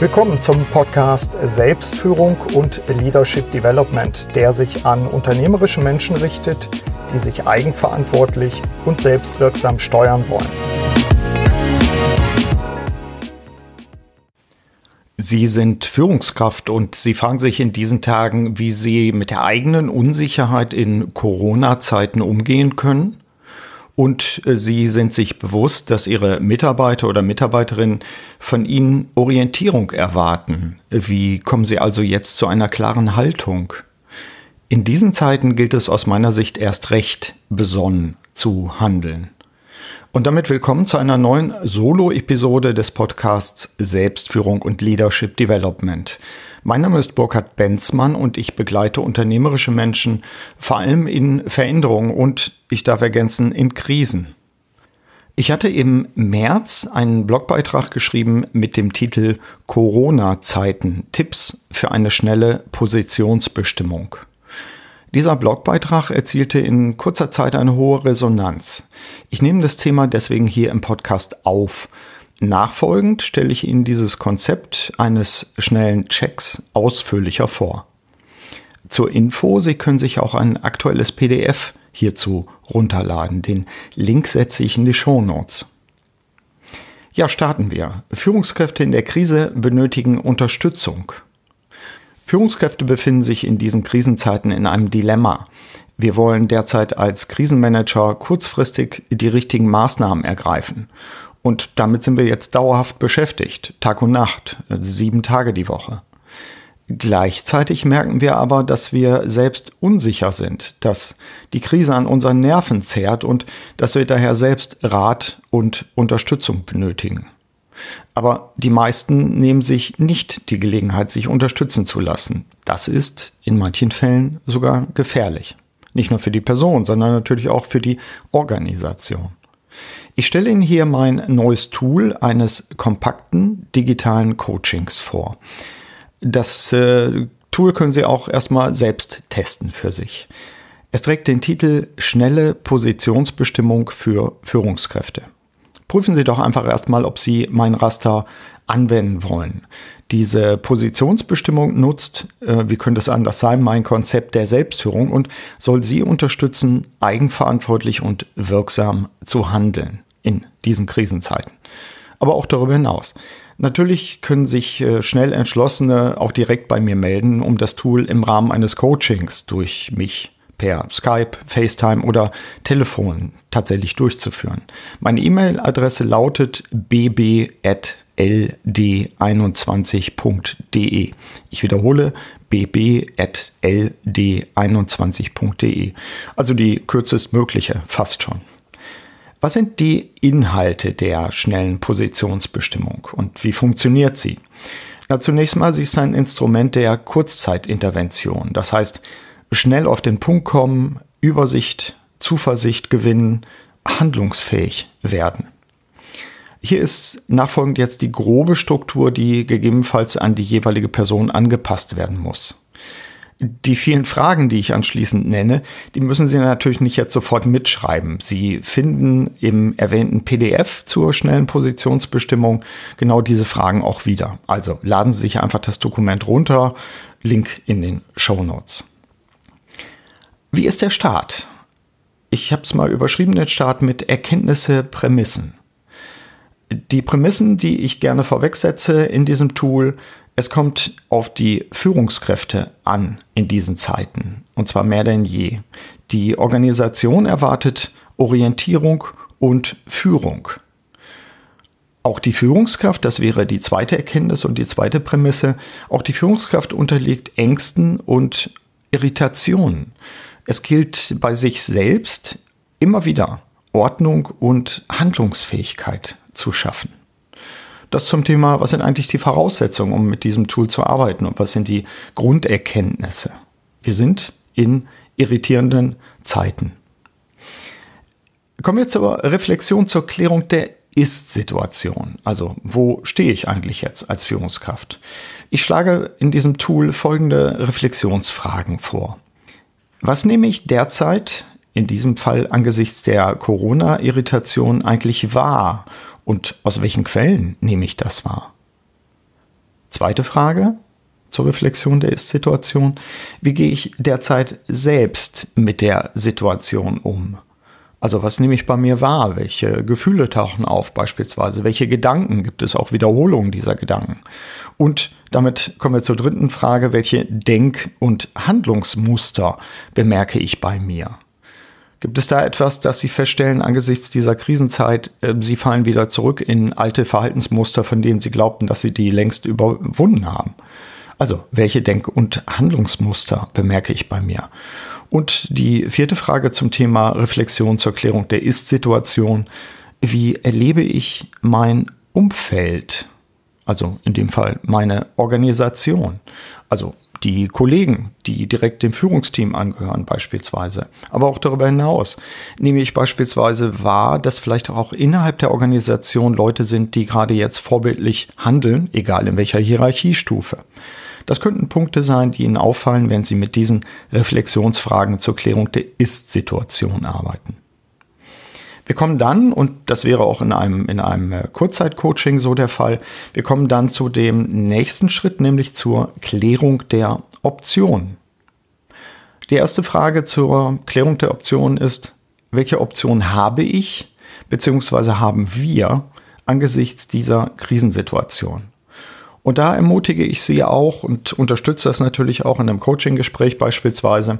Willkommen zum Podcast Selbstführung und Leadership Development, der sich an unternehmerische Menschen richtet, die sich eigenverantwortlich und selbstwirksam steuern wollen. Sie sind Führungskraft und Sie fragen sich in diesen Tagen, wie Sie mit der eigenen Unsicherheit in Corona-Zeiten umgehen können? Und äh, Sie sind sich bewusst, dass Ihre Mitarbeiter oder Mitarbeiterinnen von Ihnen Orientierung erwarten. Wie kommen Sie also jetzt zu einer klaren Haltung? In diesen Zeiten gilt es aus meiner Sicht erst recht besonnen zu handeln. Und damit willkommen zu einer neuen Solo-Episode des Podcasts Selbstführung und Leadership Development. Mein Name ist Burkhard Benzmann und ich begleite unternehmerische Menschen vor allem in Veränderungen und, ich darf ergänzen, in Krisen. Ich hatte im März einen Blogbeitrag geschrieben mit dem Titel Corona-Zeiten Tipps für eine schnelle Positionsbestimmung. Dieser Blogbeitrag erzielte in kurzer Zeit eine hohe Resonanz. Ich nehme das Thema deswegen hier im Podcast auf, Nachfolgend stelle ich Ihnen dieses Konzept eines schnellen Checks ausführlicher vor. Zur Info, Sie können sich auch ein aktuelles PDF hierzu runterladen. Den Link setze ich in die Show Notes. Ja, starten wir. Führungskräfte in der Krise benötigen Unterstützung. Führungskräfte befinden sich in diesen Krisenzeiten in einem Dilemma. Wir wollen derzeit als Krisenmanager kurzfristig die richtigen Maßnahmen ergreifen. Und damit sind wir jetzt dauerhaft beschäftigt, Tag und Nacht, sieben Tage die Woche. Gleichzeitig merken wir aber, dass wir selbst unsicher sind, dass die Krise an unseren Nerven zehrt und dass wir daher selbst Rat und Unterstützung benötigen. Aber die meisten nehmen sich nicht die Gelegenheit, sich unterstützen zu lassen. Das ist in manchen Fällen sogar gefährlich. Nicht nur für die Person, sondern natürlich auch für die Organisation. Ich stelle Ihnen hier mein neues Tool eines kompakten digitalen Coachings vor. Das äh, Tool können Sie auch erstmal selbst testen für sich. Es trägt den Titel Schnelle Positionsbestimmung für Führungskräfte. Prüfen Sie doch einfach erstmal, ob Sie mein Raster anwenden wollen. Diese Positionsbestimmung nutzt, äh, wie könnte es anders sein, mein Konzept der Selbstführung und soll Sie unterstützen, eigenverantwortlich und wirksam zu handeln in diesen Krisenzeiten. Aber auch darüber hinaus. Natürlich können sich äh, schnell Entschlossene auch direkt bei mir melden, um das Tool im Rahmen eines Coachings durch mich per Skype, FaceTime oder Telefon tatsächlich durchzuführen. Meine E-Mail-Adresse lautet bb@ ld21.de. Ich wiederhole bb.ld21.de. Also die kürzestmögliche, fast schon. Was sind die Inhalte der schnellen Positionsbestimmung und wie funktioniert sie? Na, zunächst mal, sie ist ein Instrument der Kurzzeitintervention. Das heißt, schnell auf den Punkt kommen, Übersicht, Zuversicht gewinnen, handlungsfähig werden. Hier ist nachfolgend jetzt die grobe Struktur, die gegebenenfalls an die jeweilige Person angepasst werden muss. Die vielen Fragen, die ich anschließend nenne, die müssen Sie natürlich nicht jetzt sofort mitschreiben. Sie finden im erwähnten PDF zur schnellen Positionsbestimmung genau diese Fragen auch wieder. Also laden Sie sich einfach das Dokument runter, Link in den Show Notes. Wie ist der Start? Ich habe es mal überschrieben, den Start mit Erkenntnisse, Prämissen. Die Prämissen, die ich gerne vorwegsetze in diesem Tool, es kommt auf die Führungskräfte an in diesen Zeiten, und zwar mehr denn je. Die Organisation erwartet Orientierung und Führung. Auch die Führungskraft, das wäre die zweite Erkenntnis und die zweite Prämisse, auch die Führungskraft unterliegt Ängsten und Irritationen. Es gilt bei sich selbst immer wieder Ordnung und Handlungsfähigkeit zu schaffen. Das zum Thema, was sind eigentlich die Voraussetzungen, um mit diesem Tool zu arbeiten und was sind die Grunderkenntnisse. Wir sind in irritierenden Zeiten. Kommen wir zur Reflexion zur Klärung der Ist-Situation. Also wo stehe ich eigentlich jetzt als Führungskraft? Ich schlage in diesem Tool folgende Reflexionsfragen vor. Was nehme ich derzeit in diesem Fall angesichts der Corona-Irritation eigentlich wahr und aus welchen Quellen nehme ich das wahr? Zweite Frage zur Reflexion der Ist-Situation. Wie gehe ich derzeit selbst mit der Situation um? Also was nehme ich bei mir wahr? Welche Gefühle tauchen auf beispielsweise? Welche Gedanken? Gibt es auch Wiederholungen dieser Gedanken? Und damit kommen wir zur dritten Frage. Welche Denk- und Handlungsmuster bemerke ich bei mir? Gibt es da etwas, das Sie feststellen angesichts dieser Krisenzeit, äh, Sie fallen wieder zurück in alte Verhaltensmuster, von denen Sie glaubten, dass Sie die längst überwunden haben? Also, welche Denk- und Handlungsmuster bemerke ich bei mir? Und die vierte Frage zum Thema Reflexion zur Klärung der Ist-Situation. Wie erlebe ich mein Umfeld? Also in dem Fall meine Organisation. Also die Kollegen, die direkt dem Führungsteam angehören beispielsweise. Aber auch darüber hinaus nehme ich beispielsweise wahr, dass vielleicht auch innerhalb der Organisation Leute sind, die gerade jetzt vorbildlich handeln, egal in welcher Hierarchiestufe. Das könnten Punkte sein, die Ihnen auffallen, wenn Sie mit diesen Reflexionsfragen zur Klärung der Ist-Situation arbeiten. Wir kommen dann, und das wäre auch in einem, in einem äh, Kurzzeitcoaching so der Fall, wir kommen dann zu dem nächsten Schritt, nämlich zur Klärung der Option. Die erste Frage zur Klärung der Option ist, welche Option habe ich bzw. haben wir angesichts dieser Krisensituation? Und da ermutige ich Sie auch und unterstütze das natürlich auch in einem Coaching-Gespräch beispielsweise,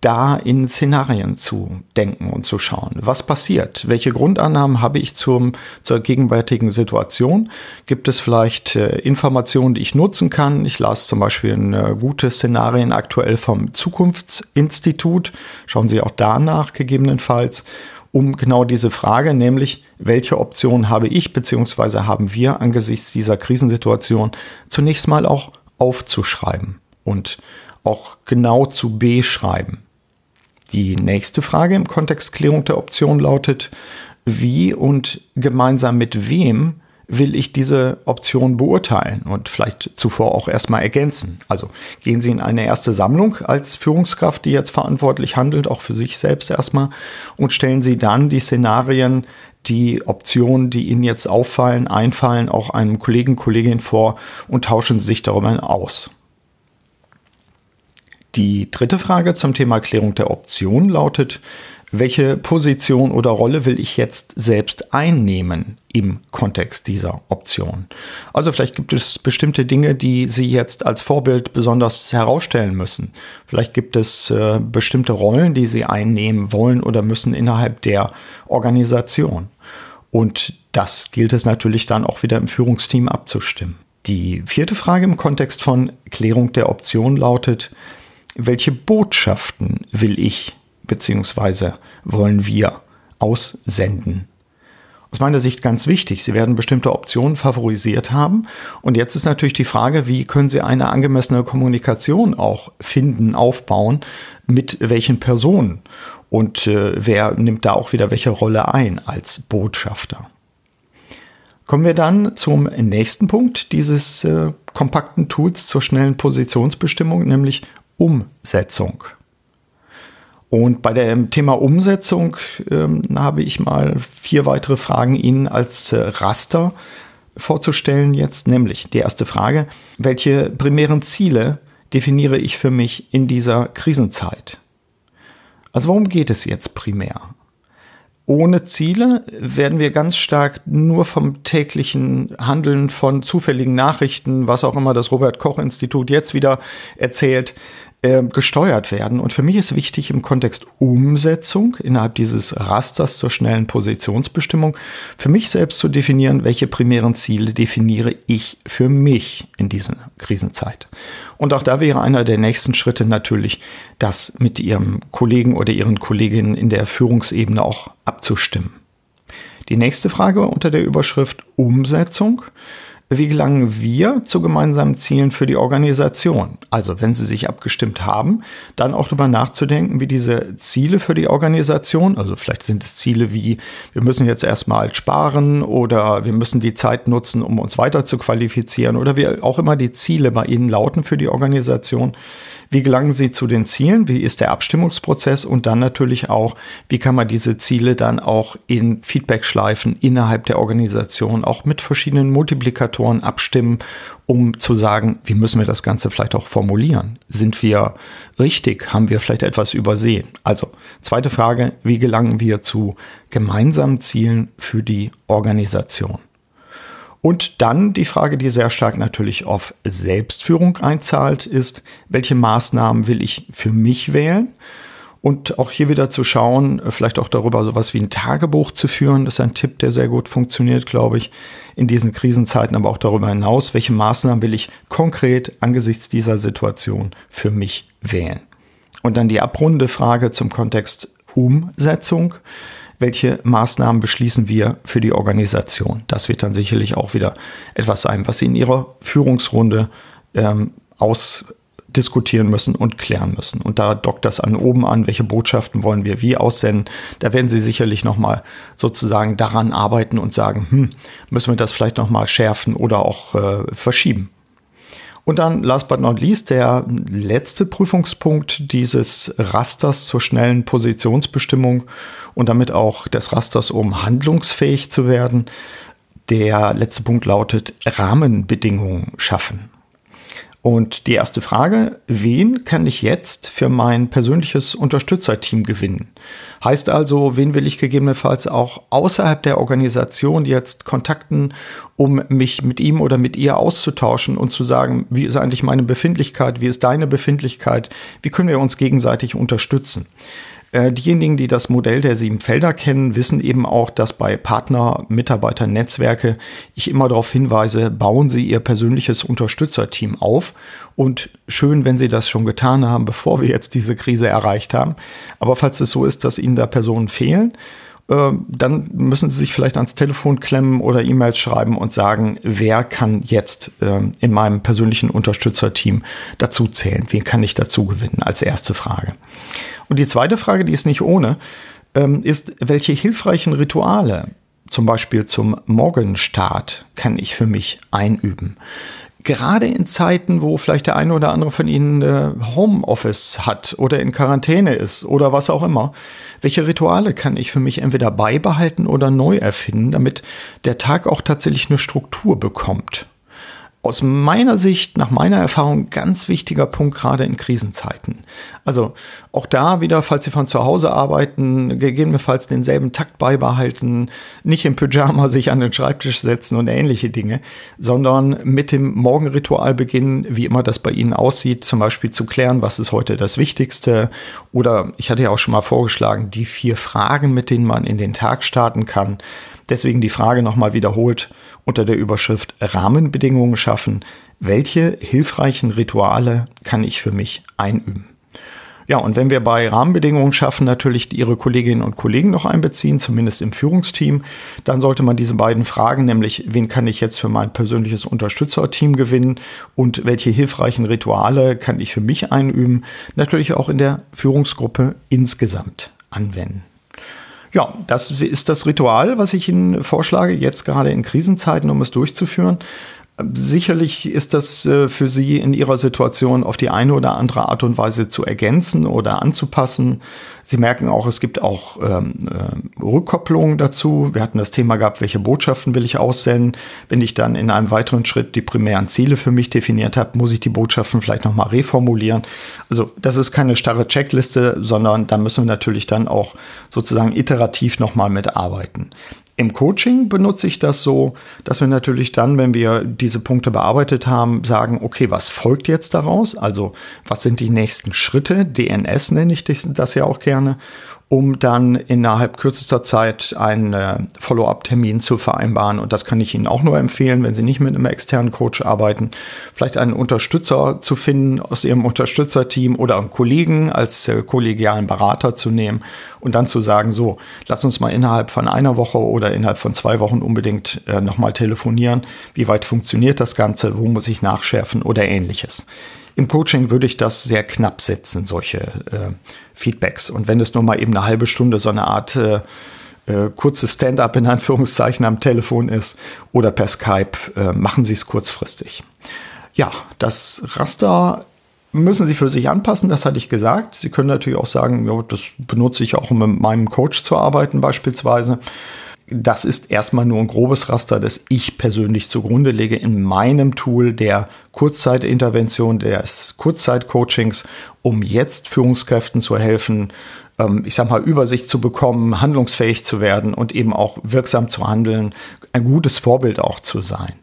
da in Szenarien zu denken und zu schauen. Was passiert? Welche Grundannahmen habe ich zum, zur gegenwärtigen Situation? Gibt es vielleicht äh, Informationen, die ich nutzen kann? Ich las zum Beispiel ein äh, gute Szenarien aktuell vom Zukunftsinstitut. Schauen Sie auch danach gegebenenfalls um genau diese Frage, nämlich welche Option habe ich bzw. haben wir angesichts dieser Krisensituation zunächst mal auch aufzuschreiben und auch genau zu beschreiben. Die nächste Frage im Kontext Klärung der Option lautet, wie und gemeinsam mit wem will ich diese Option beurteilen und vielleicht zuvor auch erstmal ergänzen. Also gehen Sie in eine erste Sammlung als Führungskraft, die jetzt verantwortlich handelt, auch für sich selbst erstmal, und stellen Sie dann die Szenarien, die Optionen, die Ihnen jetzt auffallen, einfallen, auch einem Kollegen, Kollegin vor und tauschen sich darüber aus. Die dritte Frage zum Thema Klärung der Option lautet, welche Position oder Rolle will ich jetzt selbst einnehmen im Kontext dieser Option? Also vielleicht gibt es bestimmte Dinge, die Sie jetzt als Vorbild besonders herausstellen müssen. Vielleicht gibt es äh, bestimmte Rollen, die Sie einnehmen wollen oder müssen innerhalb der Organisation. Und das gilt es natürlich dann auch wieder im Führungsteam abzustimmen. Die vierte Frage im Kontext von Klärung der Option lautet, welche Botschaften will ich beziehungsweise wollen wir aussenden. Aus meiner Sicht ganz wichtig. Sie werden bestimmte Optionen favorisiert haben. Und jetzt ist natürlich die Frage, wie können Sie eine angemessene Kommunikation auch finden, aufbauen, mit welchen Personen und äh, wer nimmt da auch wieder welche Rolle ein als Botschafter. Kommen wir dann zum nächsten Punkt dieses äh, kompakten Tools zur schnellen Positionsbestimmung, nämlich Umsetzung. Und bei dem Thema Umsetzung ähm, habe ich mal vier weitere Fragen Ihnen als äh, Raster vorzustellen jetzt, nämlich die erste Frage, welche primären Ziele definiere ich für mich in dieser Krisenzeit? Also worum geht es jetzt primär? Ohne Ziele werden wir ganz stark nur vom täglichen Handeln von zufälligen Nachrichten, was auch immer das Robert Koch Institut jetzt wieder erzählt, äh, gesteuert werden. Und für mich ist wichtig im Kontext Umsetzung innerhalb dieses Rasters zur schnellen Positionsbestimmung, für mich selbst zu definieren, welche primären Ziele definiere ich für mich in dieser Krisenzeit. Und auch da wäre einer der nächsten Schritte natürlich, das mit Ihrem Kollegen oder Ihren Kolleginnen in der Führungsebene auch abzustimmen. Die nächste Frage unter der Überschrift Umsetzung wie gelangen wir zu gemeinsamen Zielen für die Organisation? Also, wenn Sie sich abgestimmt haben, dann auch darüber nachzudenken, wie diese Ziele für die Organisation, also vielleicht sind es Ziele wie, wir müssen jetzt erstmal sparen oder wir müssen die Zeit nutzen, um uns weiter zu qualifizieren oder wie auch immer die Ziele bei Ihnen lauten für die Organisation, Wie gelangen Sie zu den Zielen? Wie ist der Abstimmungsprozess? Und dann natürlich auch, wie kann man diese Ziele dann auch in Feedback-Schleifen innerhalb der Organisation auch mit verschiedenen Multiplikatoren abstimmen, um zu sagen, wie müssen wir das Ganze vielleicht auch formulieren? Sind wir richtig? Haben wir vielleicht etwas übersehen? Also, zweite Frage, wie gelangen wir zu gemeinsamen Zielen für die Organisation? Und dann die Frage, die sehr stark natürlich auf Selbstführung einzahlt, ist, welche Maßnahmen will ich für mich wählen? Und auch hier wieder zu schauen, vielleicht auch darüber sowas wie ein Tagebuch zu führen, das ist ein Tipp, der sehr gut funktioniert, glaube ich, in diesen Krisenzeiten, aber auch darüber hinaus, welche Maßnahmen will ich konkret angesichts dieser Situation für mich wählen. Und dann die abrunde Frage zum Kontext Umsetzung welche Maßnahmen beschließen wir für die Organisation. Das wird dann sicherlich auch wieder etwas sein, was Sie in Ihrer Führungsrunde ähm, ausdiskutieren müssen und klären müssen. Und da dockt das an oben an, welche Botschaften wollen wir wie aussenden. Da werden Sie sicherlich nochmal sozusagen daran arbeiten und sagen, hm, müssen wir das vielleicht nochmal schärfen oder auch äh, verschieben. Und dann, last but not least, der letzte Prüfungspunkt dieses Rasters zur schnellen Positionsbestimmung und damit auch des Rasters, um handlungsfähig zu werden. Der letzte Punkt lautet Rahmenbedingungen schaffen. Und die erste Frage, wen kann ich jetzt für mein persönliches Unterstützerteam gewinnen? Heißt also, wen will ich gegebenenfalls auch außerhalb der Organisation jetzt kontakten, um mich mit ihm oder mit ihr auszutauschen und zu sagen, wie ist eigentlich meine Befindlichkeit, wie ist deine Befindlichkeit, wie können wir uns gegenseitig unterstützen? Äh, diejenigen, die das Modell der sieben Felder kennen, wissen eben auch, dass bei Partner, Mitarbeiter, Netzwerke ich immer darauf hinweise, bauen Sie Ihr persönliches Unterstützerteam auf. Und schön, wenn Sie das schon getan haben, bevor wir jetzt diese Krise erreicht haben. Aber falls es so ist, dass Ihnen da Personen fehlen, dann müssen Sie sich vielleicht ans Telefon klemmen oder E-Mails schreiben und sagen, wer kann jetzt ähm, in meinem persönlichen Unterstützerteam dazu zählen? Wen kann ich dazu gewinnen? Als erste Frage. Und die zweite Frage, die ist nicht ohne, ähm, ist, welche hilfreichen Rituale, zum Beispiel zum Morgenstart, kann ich für mich einüben? Gerade in Zeiten, wo vielleicht der eine oder andere von Ihnen äh, Homeoffice hat oder in Quarantäne ist oder was auch immer, welche Rituale kann ich für mich entweder beibehalten oder neu erfinden, damit der Tag auch tatsächlich eine Struktur bekommt? Aus meiner Sicht, nach meiner Erfahrung, ganz wichtiger Punkt gerade in Krisenzeiten. Also auch da wieder, falls Sie von zu Hause arbeiten, gegebenenfalls denselben Takt beibehalten, nicht im Pyjama sich an den Schreibtisch setzen und ähnliche Dinge, sondern mit dem Morgenritual beginnen, wie immer das bei Ihnen aussieht, zum Beispiel zu klären, was ist heute das Wichtigste. Oder ich hatte ja auch schon mal vorgeschlagen, die vier Fragen, mit denen man in den Tag starten kann. Deswegen die Frage nochmal wiederholt unter der Überschrift Rahmenbedingungen schaffen. Welche hilfreichen Rituale kann ich für mich einüben? Ja, und wenn wir bei Rahmenbedingungen schaffen, natürlich Ihre Kolleginnen und Kollegen noch einbeziehen, zumindest im Führungsteam, dann sollte man diese beiden Fragen, nämlich wen kann ich jetzt für mein persönliches Unterstützerteam gewinnen und welche hilfreichen Rituale kann ich für mich einüben, natürlich auch in der Führungsgruppe insgesamt anwenden. Ja, das ist das Ritual, was ich Ihnen vorschlage, jetzt gerade in Krisenzeiten, um es durchzuführen. Sicherlich ist das äh, für Sie in Ihrer Situation auf die eine oder andere Art und Weise zu ergänzen oder anzupassen. Sie merken auch, es gibt auch ähm, äh, Rückkopplungen dazu. Wir hatten das Thema gehabt, welche Botschaften will ich aussenden. Wenn ich dann in einem weiteren Schritt die primären Ziele für mich definiert habe, muss ich die Botschaften vielleicht nochmal reformulieren. Also das ist keine starre Checkliste, sondern da müssen wir natürlich dann auch sozusagen iterativ nochmal mitarbeiten. Im Coaching benutze ich das so, dass wir natürlich dann, wenn wir diese Punkte bearbeitet haben, sagen, okay, was folgt jetzt daraus? Also was sind die nächsten Schritte? DNS nenne ich das ja auch gerne um dann innerhalb kürzester Zeit einen äh, Follow-up-Termin zu vereinbaren. Und das kann ich Ihnen auch nur empfehlen, wenn Sie nicht mit einem externen Coach arbeiten, vielleicht einen Unterstützer zu finden aus Ihrem Unterstützerteam oder einen Kollegen als äh, kollegialen Berater zu nehmen und dann zu sagen, so, lass uns mal innerhalb von einer Woche oder innerhalb von zwei Wochen unbedingt äh, nochmal telefonieren. Wie weit funktioniert das Ganze? Wo muss ich nachschärfen oder ähnliches? Im Coaching würde ich das sehr knapp setzen, solche äh, Feedbacks. Und wenn es nur mal eben eine halbe Stunde so eine Art äh, äh, kurzes Stand-up in Anführungszeichen am Telefon ist oder per Skype, äh, machen Sie es kurzfristig. Ja, das Raster müssen Sie für sich anpassen, das hatte ich gesagt. Sie können natürlich auch sagen, ja, das benutze ich auch, um mit meinem Coach zu arbeiten beispielsweise. Das ist erstmal nur ein grobes Raster, das ich persönlich zugrunde lege in meinem Tool der Kurzzeitintervention, des Kurzzeitcoachings, um jetzt Führungskräften zu helfen, ähm, ich sag mal, Übersicht zu bekommen, handlungsfähig zu werden und eben auch wirksam zu handeln, ein gutes Vorbild auch zu sein.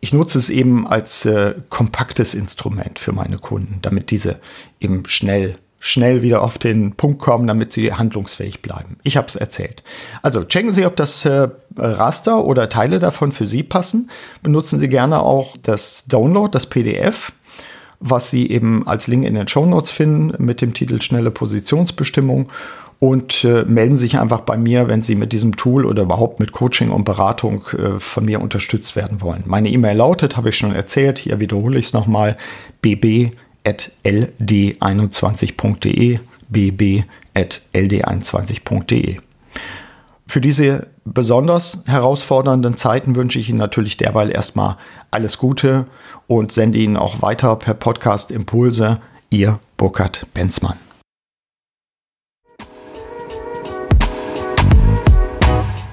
Ich nutze es eben als äh, kompaktes Instrument für meine Kunden, damit diese eben schnell schnell wieder auf den Punkt kommen, damit sie handlungsfähig bleiben. Ich habe es erzählt. Also checken Sie, ob das äh, Raster oder Teile davon für Sie passen. Benutzen Sie gerne auch das Download, das PDF, was Sie eben als Link in den Show Notes finden mit dem Titel Schnelle Positionsbestimmung und äh, melden sich einfach bei mir, wenn Sie mit diesem Tool oder überhaupt mit Coaching und Beratung äh, von mir unterstützt werden wollen. Meine E-Mail lautet, habe ich schon erzählt, hier wiederhole ich es nochmal, bb ld21.de, bb.ld21.de. Für diese besonders herausfordernden Zeiten wünsche ich Ihnen natürlich derweil erstmal alles Gute und sende Ihnen auch weiter per Podcast Impulse. Ihr Burkhard Benzmann.